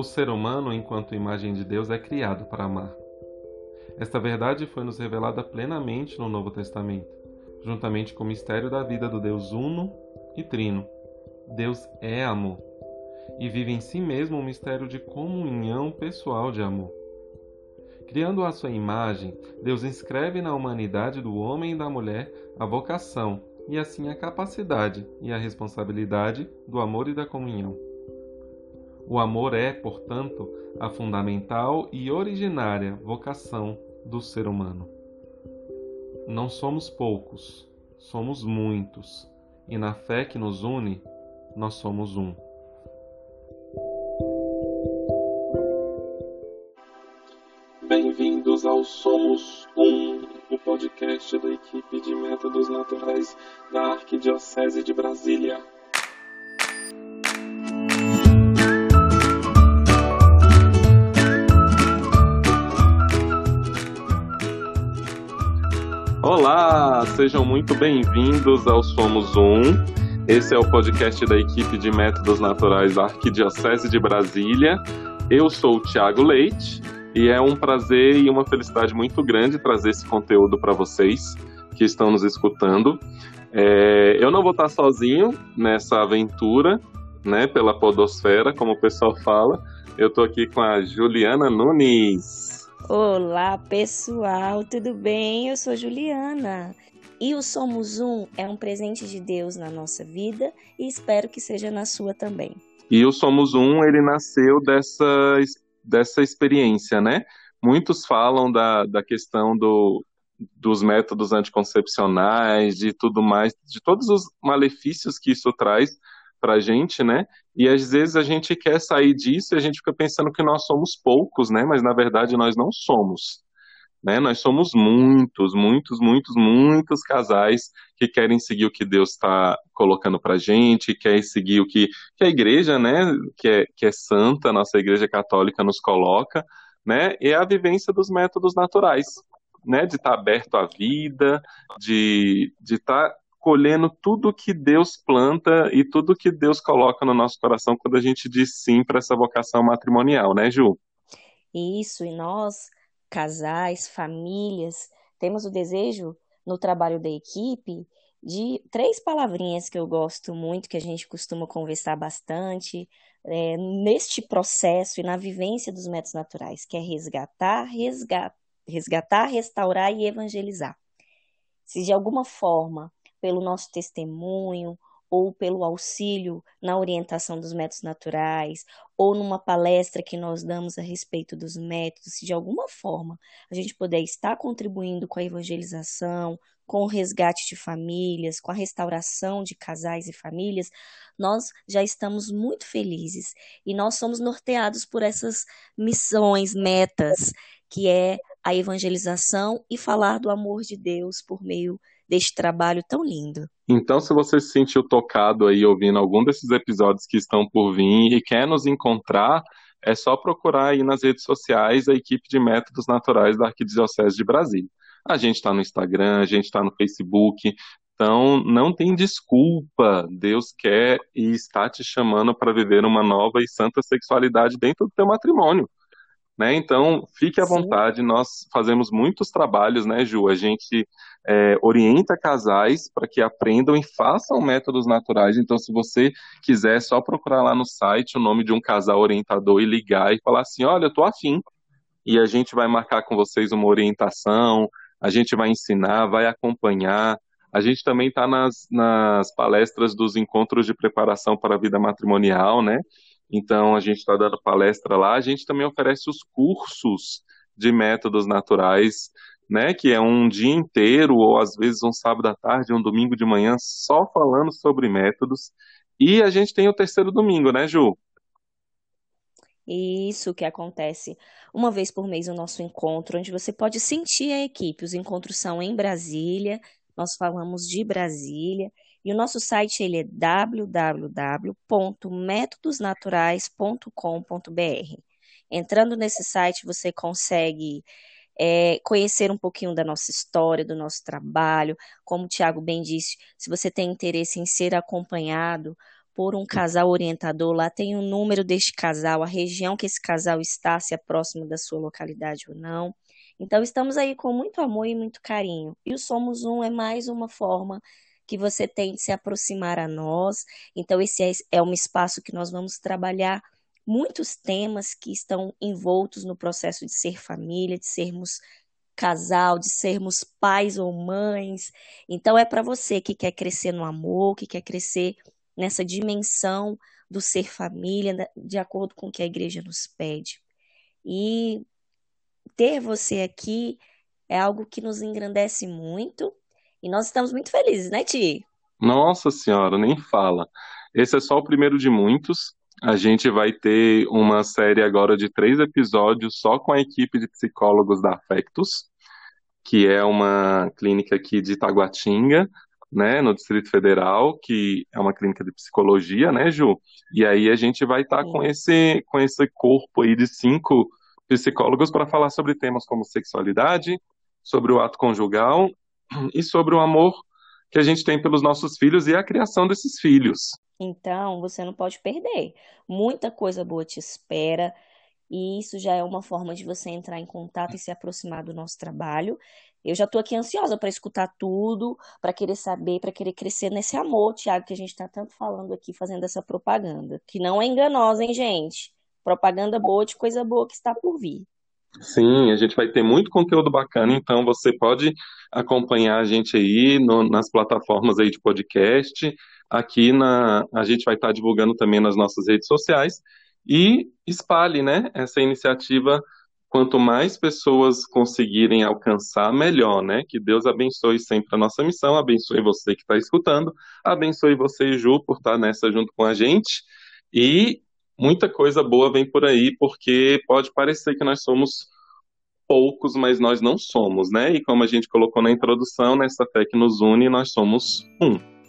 O ser humano, enquanto imagem de Deus, é criado para amar. Esta verdade foi nos revelada plenamente no Novo Testamento, juntamente com o mistério da vida do Deus Uno e Trino. Deus é amor e vive em si mesmo um mistério de comunhão pessoal de amor. Criando a sua imagem, Deus inscreve na humanidade do homem e da mulher a vocação e assim a capacidade e a responsabilidade do amor e da comunhão. O amor é, portanto, a fundamental e originária vocação do ser humano. Não somos poucos, somos muitos, e na fé que nos une, nós somos um. Bem-vindos ao Somos Um, o podcast da equipe de métodos naturais da Arquidiocese de Brasília. Olá, sejam muito bem-vindos ao Somos Um. Esse é o podcast da equipe de métodos naturais da Arquidiocese de Brasília. Eu sou o Tiago Leite e é um prazer e uma felicidade muito grande trazer esse conteúdo para vocês que estão nos escutando. É, eu não vou estar sozinho nessa aventura, né, pela podosfera, como o pessoal fala. Eu estou aqui com a Juliana Nunes. Olá, pessoal, tudo bem? Eu sou Juliana. E o Somos Um é um presente de Deus na nossa vida e espero que seja na sua também. E o Somos Um, ele nasceu dessa dessa experiência, né? Muitos falam da, da questão do, dos métodos anticoncepcionais, de tudo mais, de todos os malefícios que isso traz para a gente, né? E às vezes a gente quer sair disso e a gente fica pensando que nós somos poucos, né? Mas na verdade nós não somos. Né? Nós somos muitos, muitos, muitos, muitos casais que querem seguir o que Deus está colocando para gente, querem seguir o que, que a igreja, né, que é, que é santa, nossa igreja católica nos coloca, né, é a vivência dos métodos naturais, né, de estar tá aberto à vida, de estar de tá colhendo tudo que Deus planta e tudo que Deus coloca no nosso coração quando a gente diz sim para essa vocação matrimonial, né, Ju? Isso, e nós casais, famílias, temos o desejo no trabalho da equipe de três palavrinhas que eu gosto muito, que a gente costuma conversar bastante é, neste processo e na vivência dos métodos naturais, que é resgatar, resgatar, resgatar, restaurar e evangelizar. Se de alguma forma, pelo nosso testemunho, ou pelo auxílio na orientação dos métodos naturais, ou numa palestra que nós damos a respeito dos métodos, se de alguma forma a gente puder estar contribuindo com a evangelização, com o resgate de famílias, com a restauração de casais e famílias, nós já estamos muito felizes. E nós somos norteados por essas missões, metas, que é a evangelização e falar do amor de Deus por meio deste trabalho tão lindo. Então, se você se sentiu tocado aí ouvindo algum desses episódios que estão por vir e quer nos encontrar, é só procurar aí nas redes sociais a equipe de métodos naturais da Arquidiocese de Brasília. A gente está no Instagram, a gente está no Facebook, então não tem desculpa. Deus quer e está te chamando para viver uma nova e santa sexualidade dentro do teu matrimônio. Né? Então, fique à Sim. vontade, nós fazemos muitos trabalhos, né, Ju? A gente é, orienta casais para que aprendam e façam métodos naturais. Então, se você quiser, é só procurar lá no site o nome de um casal orientador e ligar e falar assim: olha, eu tô afim. E a gente vai marcar com vocês uma orientação, a gente vai ensinar, vai acompanhar. A gente também está nas, nas palestras dos encontros de preparação para a vida matrimonial, né? Então, a gente está dando palestra lá. A gente também oferece os cursos de métodos naturais, né? Que é um dia inteiro, ou às vezes um sábado à tarde, um domingo de manhã, só falando sobre métodos. E a gente tem o terceiro domingo, né, Ju? Isso que acontece uma vez por mês o nosso encontro, onde você pode sentir a equipe. Os encontros são em Brasília, nós falamos de Brasília e o nosso site ele é www.metodosnaturais.com.br. Entrando nesse site, você consegue é, conhecer um pouquinho da nossa história, do nosso trabalho. Como o Tiago bem disse, se você tem interesse em ser acompanhado por um casal orientador. Lá tem o número deste casal, a região que esse casal está, se é próximo da sua localidade ou não. Então, estamos aí com muito amor e muito carinho. E o Somos Um é mais uma forma que você tem de se aproximar a nós. Então, esse é, é um espaço que nós vamos trabalhar muitos temas que estão envoltos no processo de ser família, de sermos casal, de sermos pais ou mães. Então é para você que quer crescer no amor, que quer crescer nessa dimensão do ser família, de acordo com o que a igreja nos pede. E ter você aqui é algo que nos engrandece muito e nós estamos muito felizes, né, Ti? Nossa Senhora, nem fala. Esse é só o primeiro de muitos. A gente vai ter uma série agora de três episódios só com a equipe de psicólogos da Afectus, que é uma clínica aqui de Taguatinga, né, no Distrito Federal, que é uma clínica de psicologia, né, Ju? E aí a gente vai estar tá com esse com esse corpo aí de cinco psicólogos para falar sobre temas como sexualidade, sobre o ato conjugal e sobre o amor que a gente tem pelos nossos filhos e a criação desses filhos. Então, você não pode perder. Muita coisa boa te espera. E isso já é uma forma de você entrar em contato e se aproximar do nosso trabalho. Eu já estou aqui ansiosa para escutar tudo, para querer saber, para querer crescer nesse amor, Tiago, que a gente está tanto falando aqui, fazendo essa propaganda. Que não é enganosa, hein, gente? Propaganda boa de coisa boa que está por vir. Sim, a gente vai ter muito conteúdo bacana, então você pode acompanhar a gente aí no, nas plataformas aí de podcast. Aqui na, a gente vai estar divulgando também nas nossas redes sociais e espalhe, né, essa iniciativa. Quanto mais pessoas conseguirem alcançar, melhor, né? Que Deus abençoe sempre a nossa missão, abençoe você que está escutando, abençoe você, Ju, por estar nessa junto com a gente. E muita coisa boa vem por aí, porque pode parecer que nós somos poucos, mas nós não somos, né? E como a gente colocou na introdução, nessa fé que nos une, nós somos um.